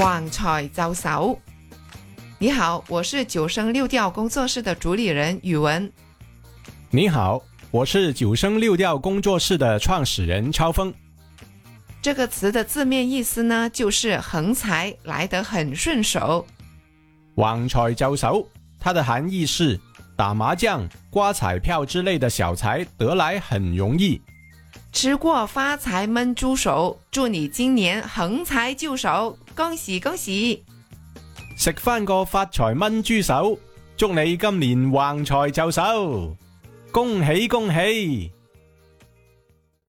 旺财招手。你好，我是九声六调工作室的主理人宇文。你好，我是九声六调工作室的创始人超峰。这个词的字面意思呢，就是横财来得很顺手。旺财招手，它的含义是打麻将、刮彩票之类的小财得来很容易。吃过发财焖猪手，祝你今年横财就手，恭喜恭喜！食翻个发财焖猪手，祝你今年横财就手，恭喜恭喜！